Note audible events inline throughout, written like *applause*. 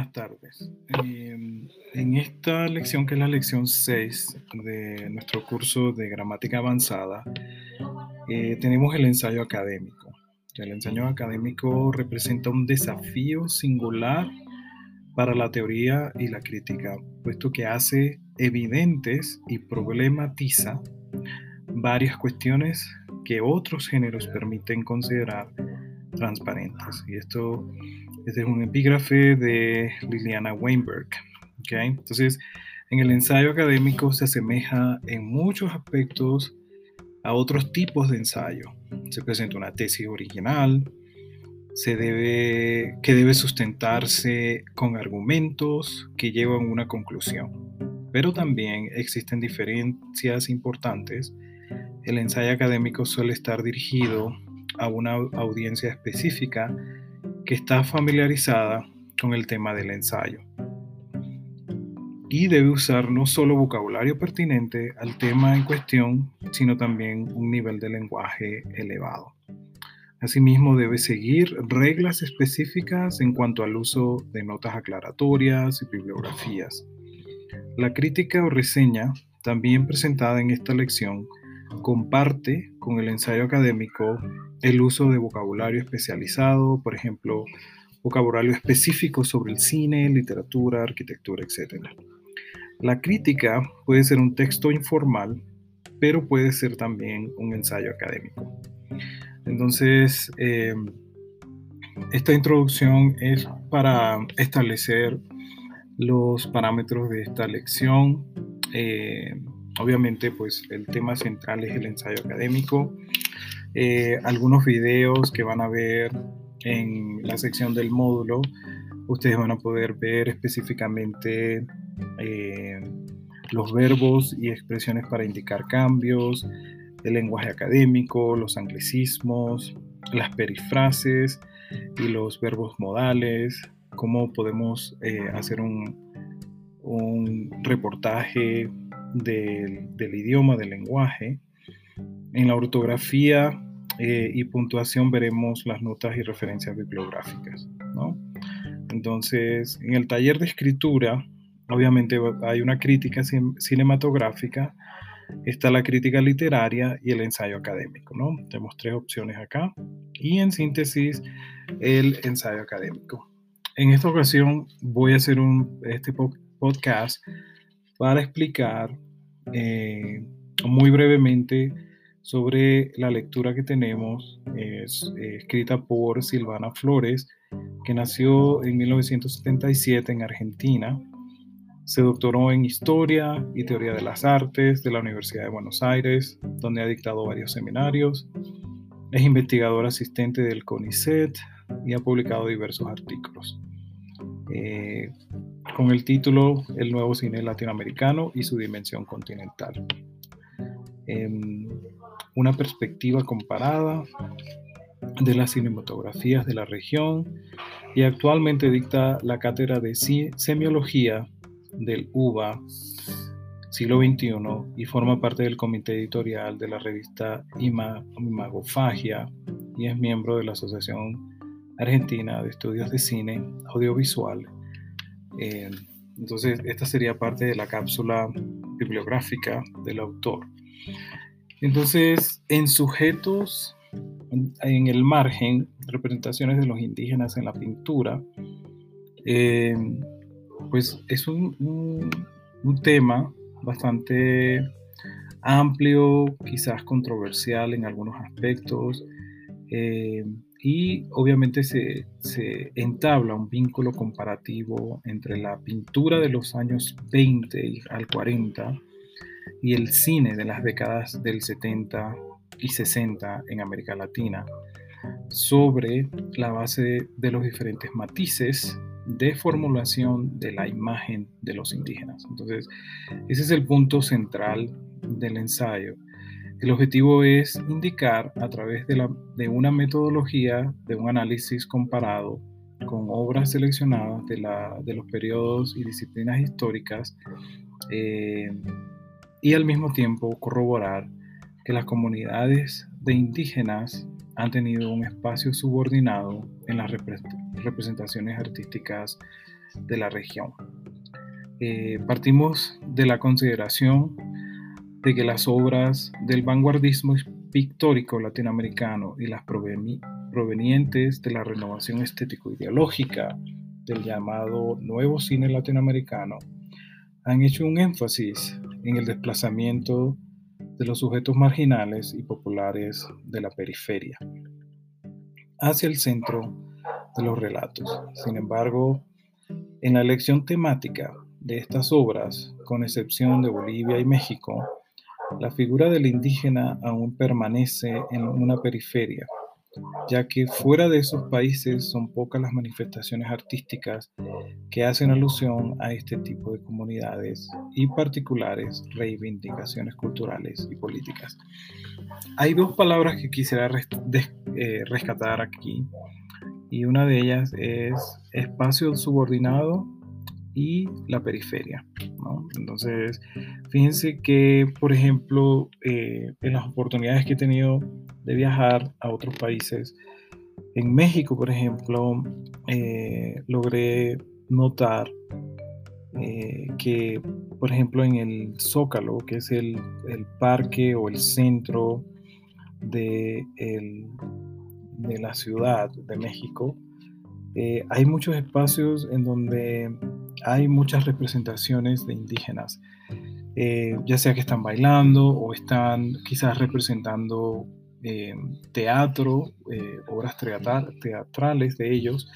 buenas tardes. Em, en esta lección, que es la lección 6 de nuestro curso de gramática avanzada, eh, tenemos el ensayo académico. El ensayo académico representa un desafío singular para la teoría y la crítica, puesto que hace evidentes y problematiza varias cuestiones que otros géneros permiten considerar transparentes. Y esto este es un epígrafe de Liliana Weinberg. ¿okay? Entonces, en el ensayo académico se asemeja en muchos aspectos a otros tipos de ensayo. Se presenta una tesis original, se debe, que debe sustentarse con argumentos que llevan a una conclusión. Pero también existen diferencias importantes. El ensayo académico suele estar dirigido a una audiencia específica que está familiarizada con el tema del ensayo y debe usar no solo vocabulario pertinente al tema en cuestión, sino también un nivel de lenguaje elevado. Asimismo, debe seguir reglas específicas en cuanto al uso de notas aclaratorias y bibliografías. La crítica o reseña, también presentada en esta lección, comparte con el ensayo académico el uso de vocabulario especializado, por ejemplo, vocabulario específico sobre el cine, literatura, arquitectura, etc. La crítica puede ser un texto informal, pero puede ser también un ensayo académico. Entonces, eh, esta introducción es para establecer los parámetros de esta lección. Eh, obviamente, pues el tema central es el ensayo académico. Eh, algunos videos que van a ver en la sección del módulo, ustedes van a poder ver específicamente eh, los verbos y expresiones para indicar cambios, el lenguaje académico, los anglicismos, las perifrases y los verbos modales, cómo podemos eh, hacer un, un reportaje del, idioma, del lenguaje, en la ortografía eh, y puntuación veremos las notas y referencias bibliográficas. ¿no? Entonces, en el taller de escritura, obviamente hay una crítica cinematográfica, está la crítica literaria y el ensayo académico. ¿no? Tenemos tres opciones acá. Y en síntesis, el ensayo académico. En esta ocasión voy a hacer un, este podcast para explicar eh, muy brevemente sobre la lectura que tenemos, es eh, escrita por Silvana Flores, que nació en 1977 en Argentina. Se doctoró en Historia y Teoría de las Artes de la Universidad de Buenos Aires, donde ha dictado varios seminarios. Es investigadora asistente del CONICET y ha publicado diversos artículos. Eh, con el título El nuevo cine latinoamericano y su dimensión continental. Em, una perspectiva comparada de las cinematografías de la región y actualmente dicta la cátedra de semiología del UBA siglo XXI y forma parte del comité editorial de la revista Imagofagia y es miembro de la Asociación Argentina de Estudios de Cine Audiovisual. Eh, entonces, esta sería parte de la cápsula bibliográfica del autor. Entonces, en sujetos, en el margen, representaciones de los indígenas en la pintura, eh, pues es un, tema bastante amplio, quizás controversial en algunos aspectos, eh, y obviamente se, se, entabla un vínculo comparativo entre la pintura de los años 20 al 40 y el cine de las décadas del 70 y 60 en América Latina sobre la base de los diferentes matices de formulación de la imagen de los indígenas. Entonces, ese es el punto central del ensayo. El objetivo es indicar a través de, una metodología, de un análisis comparado con obras seleccionadas de los periodos y disciplinas históricas, eh, y al mismo tiempo corroborar que las comunidades de indígenas han tenido un espacio subordinado en las representaciones artísticas de la región. Eh, partimos de la consideración de que las obras del vanguardismo pictórico latinoamericano y las provenientes de la renovación estético-ideológica del llamado nuevo cine latinoamericano han hecho un énfasis en el desplazamiento de los sujetos marginales y populares de la periferia hacia el centro de los relatos. Sin embargo, en la elección temática de estas obras, con excepción de Bolivia y México, la figura del indígena aún permanece en una periferia, ya que fuera de esos países son pocas las manifestaciones artísticas que hacen alusión a este tipo de comunidades y particulares reivindicaciones culturales y políticas. Hay dos palabras que quisiera eh, rescatar aquí y una de ellas es espacio subordinado y la periferia. Entonces, fíjense que, por ejemplo, eh, en las oportunidades que he tenido de viajar a otros países, en México, por ejemplo, eh, logré notar eh, que, por ejemplo, en el Zócalo, que es el, parque o el centro de, de la ciudad de México, hay muchos espacios en donde hay muchas representaciones de indígenas, eh, ya sea que están bailando o están quizás representando eh, teatro, eh, obras teatrales de ellos,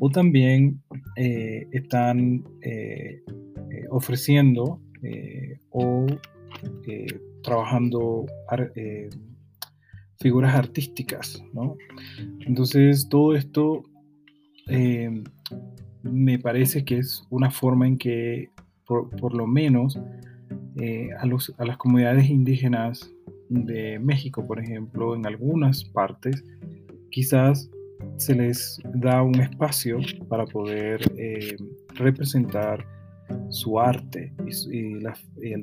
o también están ofreciendo o trabajando figuras artísticas, Entonces todo esto me parece que es una forma en que, por, lo menos, eh, a, las comunidades indígenas de México, por ejemplo, en algunas partes, quizás se les da un espacio para poder eh, representar su arte y,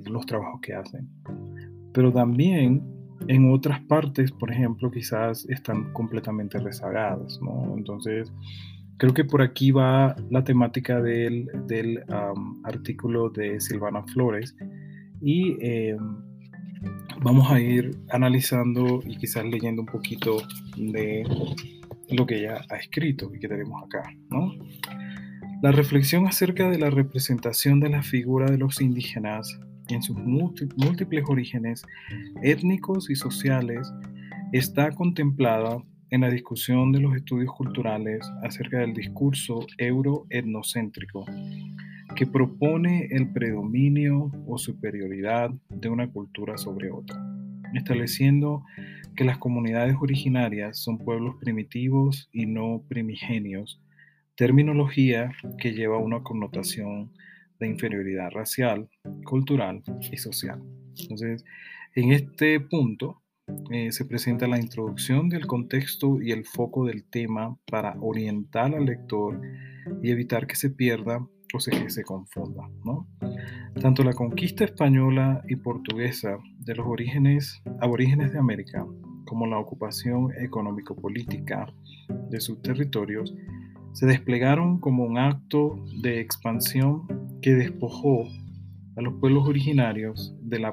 los trabajos que hacen. Pero también en otras partes, por ejemplo, quizás están completamente rezagadas, ¿no? Entonces, Creo que por aquí va la temática del, artículo de Silvana Flores y em, vamos a ir analizando y quizás leyendo un poquito de lo que ella ha escrito y que tenemos acá. La reflexión acerca de la representación de la figura de los indígenas en sus múltiples orígenes étnicos y sociales está contemplada en la discusión de los estudios culturales acerca del discurso euro-etnocéntrico, que propone el predominio o superioridad de una cultura sobre otra, estableciendo que las comunidades originarias son pueblos primitivos y no primigenios, terminología que lleva una connotación de inferioridad racial, cultural y social. Entonces, en este punto, eh, se presenta la introducción del contexto y el foco del tema para orientar al lector y evitar que se pierda o se, que se confunda. Tanto la conquista española y portuguesa de los orígenes, aborígenes de América como la ocupación económico-política de sus territorios se desplegaron como un acto de expansión que despojó a los pueblos originarios de la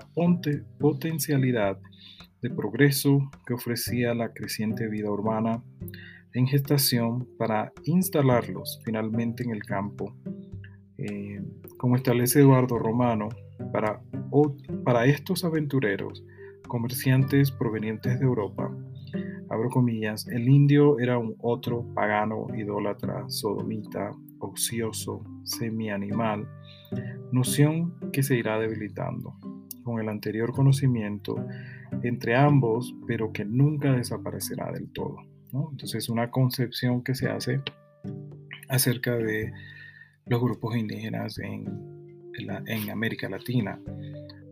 potencialidad de progreso que ofrecía la creciente vida urbana en gestación para instalarlos finalmente en el campo. Eh, como establece Eduardo Romano, para, para estos aventureros, comerciantes provenientes de Europa, abro comillas, el indio era un otro pagano, idólatra, sodomita, ocioso, semi-animal, noción que se irá debilitando. Con el anterior conocimiento entre ambos, pero que nunca desaparecerá del todo. Entonces, una concepción que se hace acerca de los grupos indígenas en, en América Latina.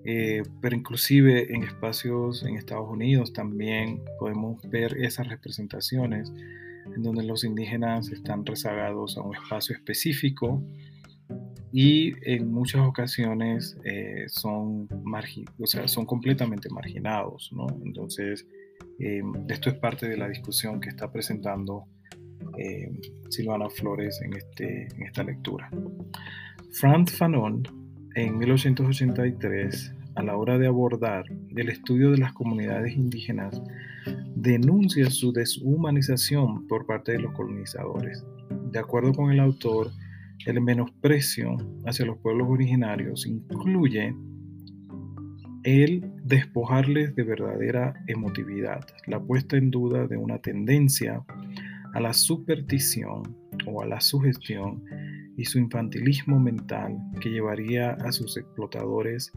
Eh, pero inclusive en espacios en Estados Unidos también podemos ver esas representaciones en donde los indígenas están rezagados a un espacio específico y en muchas ocasiones eh, son, o sea, son completamente marginados. ¿no? Entonces, eh, esto es parte de la discusión que está presentando eh, Silvana Flores en, este, en esta lectura. Franz Fanon, en 1883, a la hora de abordar el estudio de las comunidades indígenas, denuncia su deshumanización por parte de los colonizadores. De acuerdo con el autor, el menosprecio hacia los pueblos originarios incluye el despojarles de verdadera emotividad, la puesta en duda de una tendencia a la superstición o a la sugestión y su infantilismo mental que llevaría a sus explotadores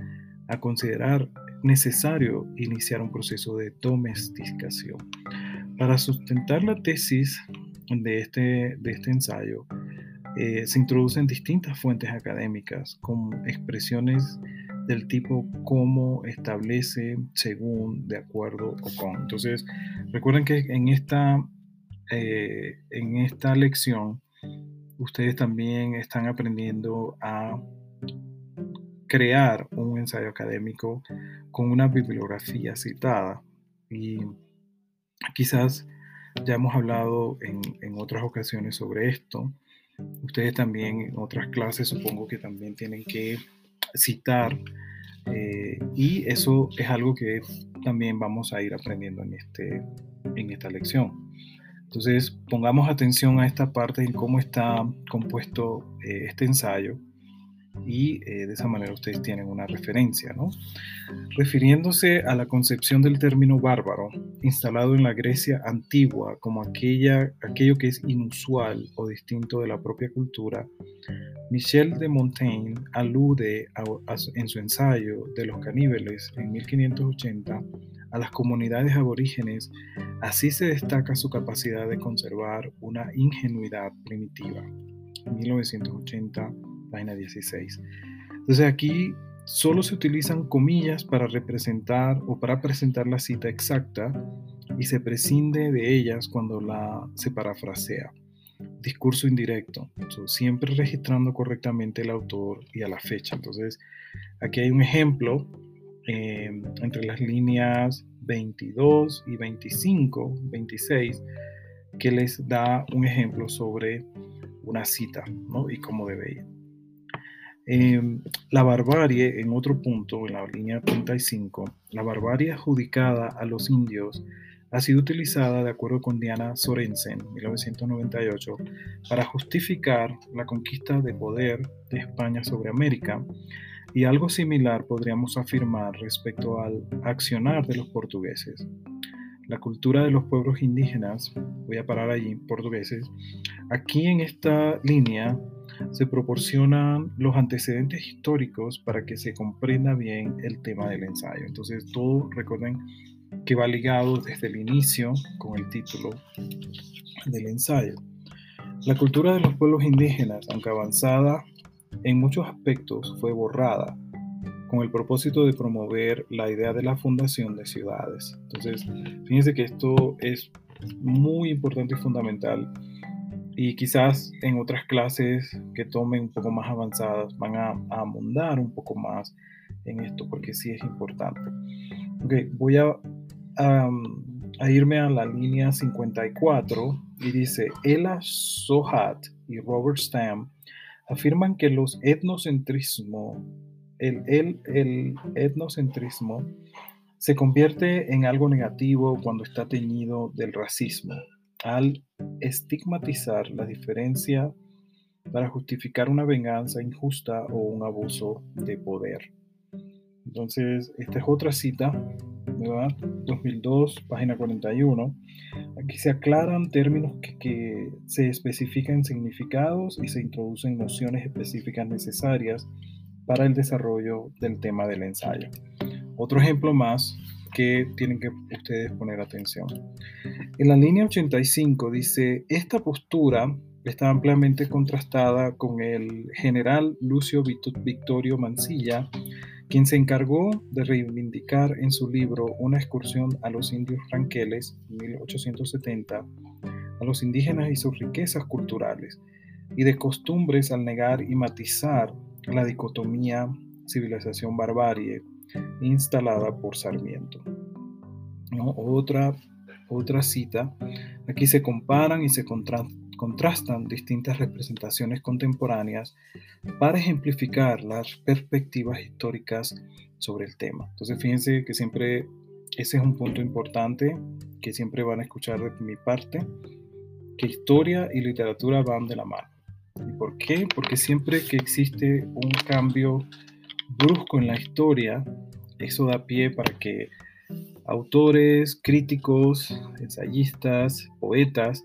a considerar necesario iniciar un proceso de domesticación. Para sustentar la tesis de este, de este ensayo, eh, se introducen distintas fuentes académicas con expresiones del tipo como establece, según, de acuerdo o con. Entonces, recuerden que en esta, eh, en esta lección ustedes también están aprendiendo a crear un ensayo académico con una bibliografía citada. Y quizás ya hemos hablado en, en otras ocasiones sobre esto. Ustedes también en otras clases supongo que también tienen que citar eh, y eso es algo que también vamos a ir aprendiendo en, este, en esta lección. Entonces pongamos atención a esta parte en cómo está compuesto eh, este ensayo y eh, de esa manera ustedes tienen una referencia, ¿no? Refiriéndose a la concepción del término bárbaro, instalado en la Grecia antigua como aquella, aquello que es inusual o distinto de la propia cultura, Michel de Montaigne alude en su ensayo de los caníbales en 1580 a las comunidades aborígenes, así se destaca su capacidad de conservar una ingenuidad primitiva. 1980 página 16. Entonces aquí solo se utilizan comillas para representar o para presentar la cita exacta y se prescinde de ellas cuando la se parafrasea. Discurso indirecto, siempre registrando correctamente el autor y a la fecha. Entonces, aquí hay un ejemplo eh, entre las líneas 22 y 25, 26, que les da un ejemplo sobre una cita ¿no? y cómo debe ir. Em, la barbarie, en otro punto, en la línea 35, la barbarie adjudicada a los indios ha sido utilizada, de acuerdo con Diana Sorensen, 1998, para justificar la conquista de poder de España sobre América, y algo similar podríamos afirmar respecto al accionar de los portugueses. La cultura de los pueblos indígenas, voy a parar allí, portugueses, aquí en esta línea se proporcionan los antecedentes históricos para que se comprenda bien el tema del ensayo. Entonces, todo recuerden que va ligado desde el inicio con el título del ensayo. La cultura de los pueblos indígenas, aunque avanzada en muchos aspectos, fue borrada con el propósito de promover la idea de la fundación de ciudades. Entonces, fíjense que esto es muy importante y fundamental y quizás en otras clases que tomen un poco más avanzadas van a, a un poco más en esto porque sí es importante. Okay, voy a, a irme a la línea 54 y dice, Ella Sohat y Robert Stam afirman que los etnocentrismo, el, el, el etnocentrismo se convierte en algo negativo cuando está teñido del racismo al estigmatizar la diferencia para justificar una venganza injusta o un abuso de poder. Entonces, esta es otra cita, ¿verdad? 2002, página 41. Aquí se aclaran términos que, que se especifican significados y se introducen nociones específicas necesarias para el desarrollo del tema del ensayo. Otro ejemplo más que tienen que ustedes poner atención. En la línea 85 dice, esta postura está ampliamente contrastada con el general Lucio Victorio Mansilla, quien se encargó de reivindicar en su libro Una excursión a los indios franqueles, 1870, a los indígenas y sus riquezas culturales, y de costumbres al negar y matizar la dicotomía civilización-barbarie instalada por Sarmiento. Otra, otra cita, aquí se comparan y se contrastan distintas representaciones contemporáneas para ejemplificar las perspectivas históricas sobre el tema. Entonces fíjense que siempre ese es un punto importante que siempre van a escuchar de mi parte, que historia y literatura van de la mano. ¿Y por qué? Porque siempre que existe un cambio brusco en la historia, eso da pie para que autores, críticos, ensayistas, poetas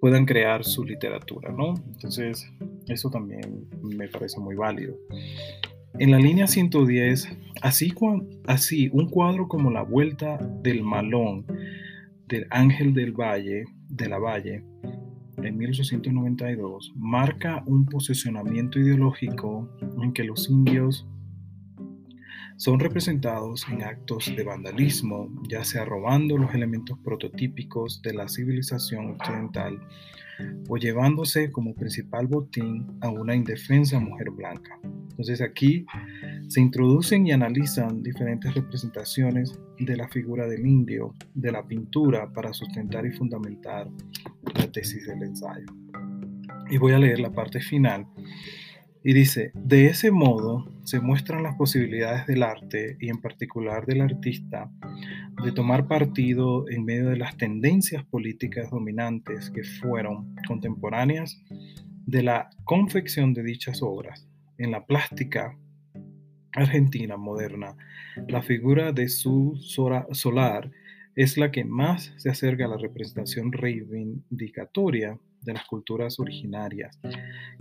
puedan crear su literatura, ¿no? Entonces, eso también me parece muy válido. En la línea 110, así, así un cuadro como La Vuelta del Malón del Ángel del Valle, de la Valle, en 1892, marca un posicionamiento ideológico en que los indios son representados en actos de vandalismo, ya sea robando los elementos prototípicos de la civilización occidental o llevándose como principal botín a una indefensa mujer blanca. Entonces aquí se introducen y analizan diferentes representaciones de la figura del indio, de la pintura, para sustentar y fundamentar la tesis del ensayo. Y voy a leer la parte final y dice, de ese modo se muestran las posibilidades del arte y en particular del artista de tomar partido en medio de las tendencias políticas dominantes que fueron contemporáneas de la confección de dichas obras. En la plástica argentina moderna, la figura de su solar es la que más se acerca a la representación reivindicatoria de las culturas originarias,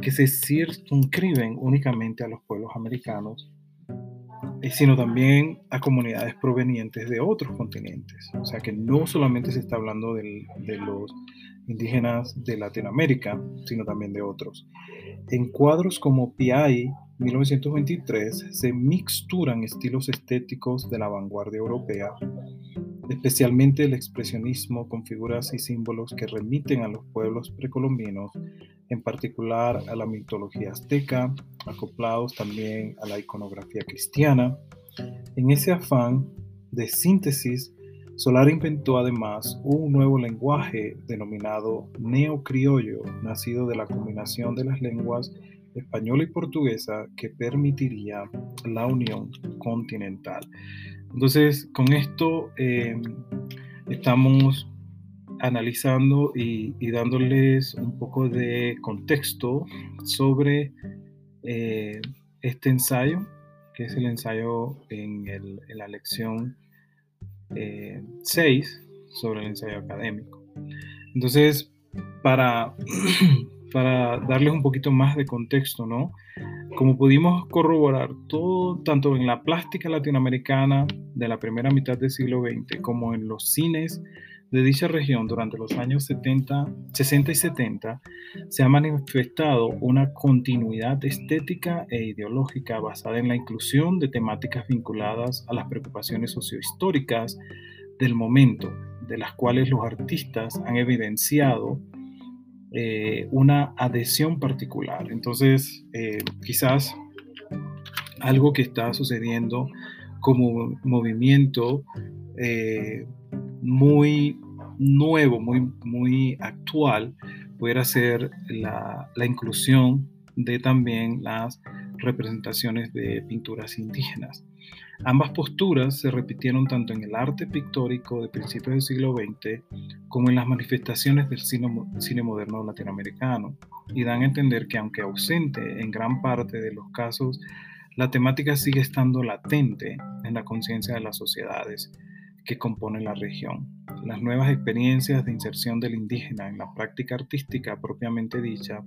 que se circunscriben únicamente a los pueblos americanos, eh, sino también a comunidades provenientes de otros continentes. O sea que no solamente se está hablando de los indígenas de Latinoamérica, sino también de otros. En cuadros como Piai, 1923, se mixturan estilos estéticos de la vanguardia europea especialmente el expresionismo con figuras y símbolos que remiten a los pueblos precolombinos, en particular a la mitología azteca, acoplados también a la iconografía cristiana. En ese afán de síntesis, Solar inventó además un nuevo lenguaje denominado neocriollo, nacido de la combinación de las lenguas española y portuguesa que permitiría la unión continental. Entonces, con esto eh, estamos analizando y, dándoles un poco de contexto sobre eh, este ensayo, que es el ensayo en, la lección 6 eh, sobre el ensayo académico. Entonces, para, *clears throat* para darles un poquito más de contexto, ¿no? Como pudimos corroborar todo, tanto en la plástica latinoamericana de la primera mitad del siglo XX como en los cines de dicha región durante los años 70, 60 y 70, se ha manifestado una continuidad estética e ideológica basada en la inclusión de temáticas vinculadas a las preocupaciones sociohistóricas del momento, de las cuales los artistas han evidenciado eh, una adhesión particular. Entonces, eh, quizás algo que está sucediendo como movimiento eh, muy nuevo, muy, muy actual, pudiera ser la, la inclusión de también las representaciones de pinturas indígenas. Ambas posturas se repitieron tanto en el arte pictórico de principios del siglo XX como en las manifestaciones del cine, moderno latinoamericano y dan a entender que aunque ausente en gran parte de los casos, la temática sigue estando latente en la conciencia de las sociedades que componen la región. Las nuevas experiencias de inserción del indígena en la práctica artística propiamente dicha,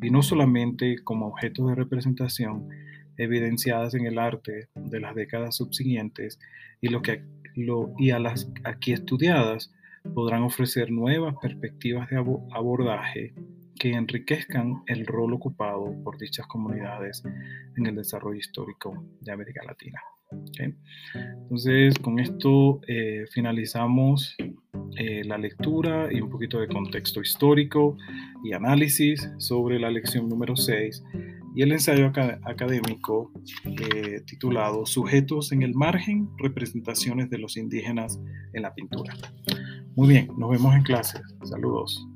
y no solamente como objeto de representación, evidenciadas en el arte de las décadas subsiguientes y, lo que, lo, y a las aquí estudiadas podrán ofrecer nuevas perspectivas de abordaje que enriquezcan el rol ocupado por dichas comunidades en el desarrollo histórico de América Latina. Entonces, con esto eh, finalizamos eh, la lectura y un poquito de contexto histórico y análisis sobre la lección número 6 y el ensayo académico eh, titulado Sujetos en el margen, representaciones de los indígenas en la pintura. Muy bien, nos vemos en clases. Saludos.